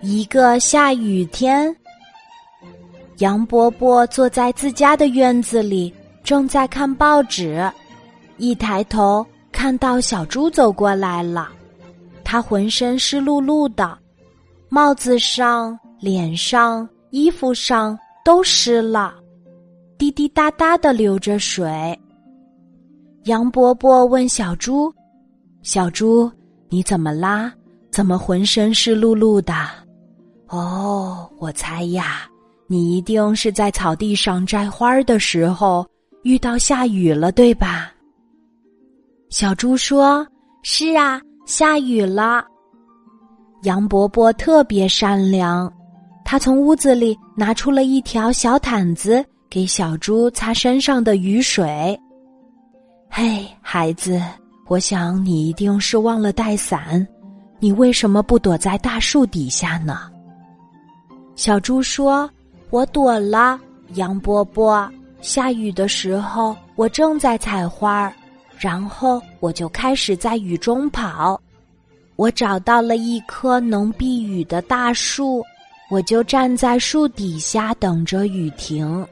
一个下雨天，杨伯伯坐在自家的院子里，正在看报纸。一抬头，看到小猪走过来了。他浑身湿漉漉的，帽子上、脸上、衣服上都湿了，滴滴答答的流着水。杨伯伯问小猪：“小猪，你怎么啦？怎么浑身湿漉漉的？”哦，我猜呀，你一定是在草地上摘花的时候遇到下雨了，对吧？小猪说：“是啊，下雨了。”杨伯伯特别善良，他从屋子里拿出了一条小毯子，给小猪擦身上的雨水。嘿，孩子，我想你一定是忘了带伞，你为什么不躲在大树底下呢？小猪说：“我躲了，杨伯伯。下雨的时候，我正在采花儿，然后我就开始在雨中跑。我找到了一棵能避雨的大树，我就站在树底下等着雨停。”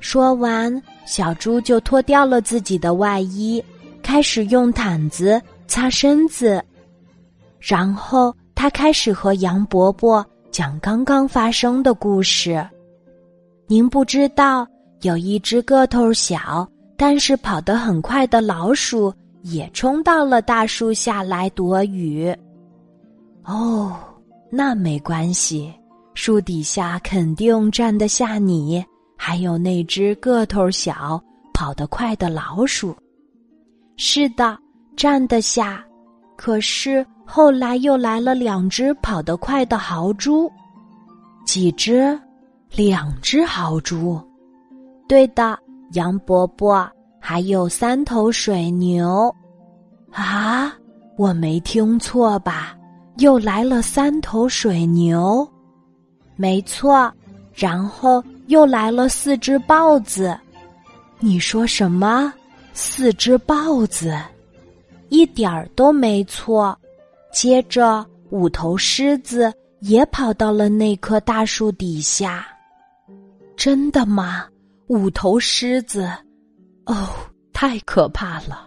说完，小猪就脱掉了自己的外衣，开始用毯子擦身子，然后他开始和杨伯伯。讲刚刚发生的故事。您不知道，有一只个头小但是跑得很快的老鼠，也冲到了大树下来躲雨。哦，那没关系，树底下肯定站得下你，还有那只个头小、跑得快的老鼠。是的，站得下。可是后来又来了两只跑得快的豪猪，几只？两只豪猪。对的，杨伯伯还有三头水牛。啊，我没听错吧？又来了三头水牛。没错，然后又来了四只豹子。你说什么？四只豹子？一点儿都没错。接着，五头狮子也跑到了那棵大树底下。真的吗？五头狮子？哦，太可怕了！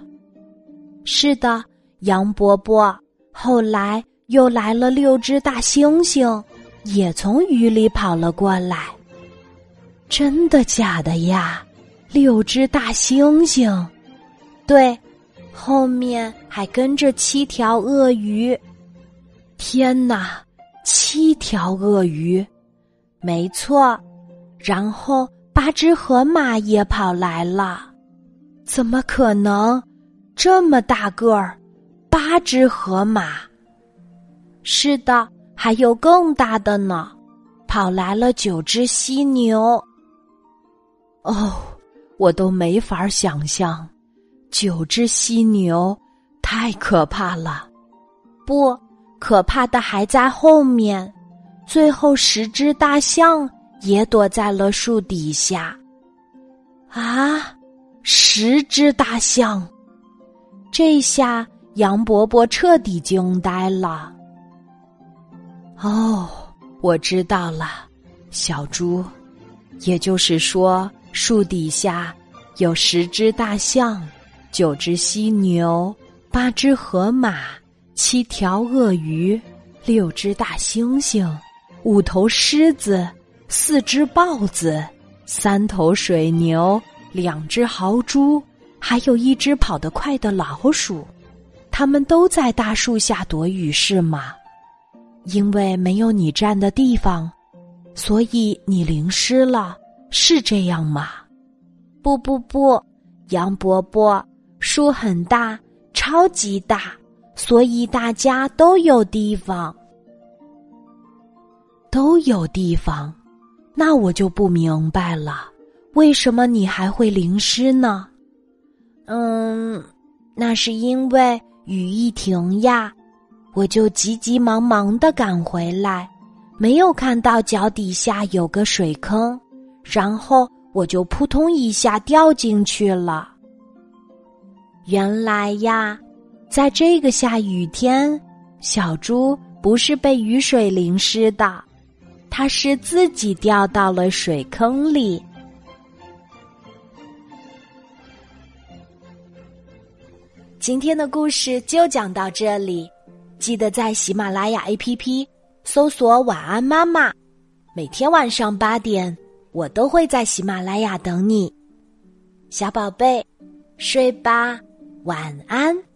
是的，杨伯伯。后来又来了六只大猩猩，也从雨里跑了过来。真的假的呀？六只大猩猩？对。后面还跟着七条鳄鱼，天哪，七条鳄鱼，没错。然后八只河马也跑来了，怎么可能？这么大个儿，八只河马。是的，还有更大的呢，跑来了九只犀牛。哦，我都没法想象。九只犀牛，太可怕了！不可怕的还在后面。最后，十只大象也躲在了树底下。啊，十只大象！这下杨伯伯彻底惊呆了。哦，我知道了，小猪，也就是说，树底下有十只大象。九只犀牛，八只河马，七条鳄鱼，六只大猩猩，五头狮子，四只豹子，三头水牛，两只豪猪，还有一只跑得快的老鼠，他们都在大树下躲雨，是吗？因为没有你站的地方，所以你淋湿了，是这样吗？不不不，杨伯伯。树很大，超级大，所以大家都有地方，都有地方。那我就不明白了，为什么你还会淋湿呢？嗯，那是因为雨一停呀，我就急急忙忙的赶回来，没有看到脚底下有个水坑，然后我就扑通一下掉进去了。原来呀，在这个下雨天，小猪不是被雨水淋湿的，它是自己掉到了水坑里。今天的故事就讲到这里，记得在喜马拉雅 APP 搜索“晚安妈妈”，每天晚上八点，我都会在喜马拉雅等你，小宝贝，睡吧，晚安。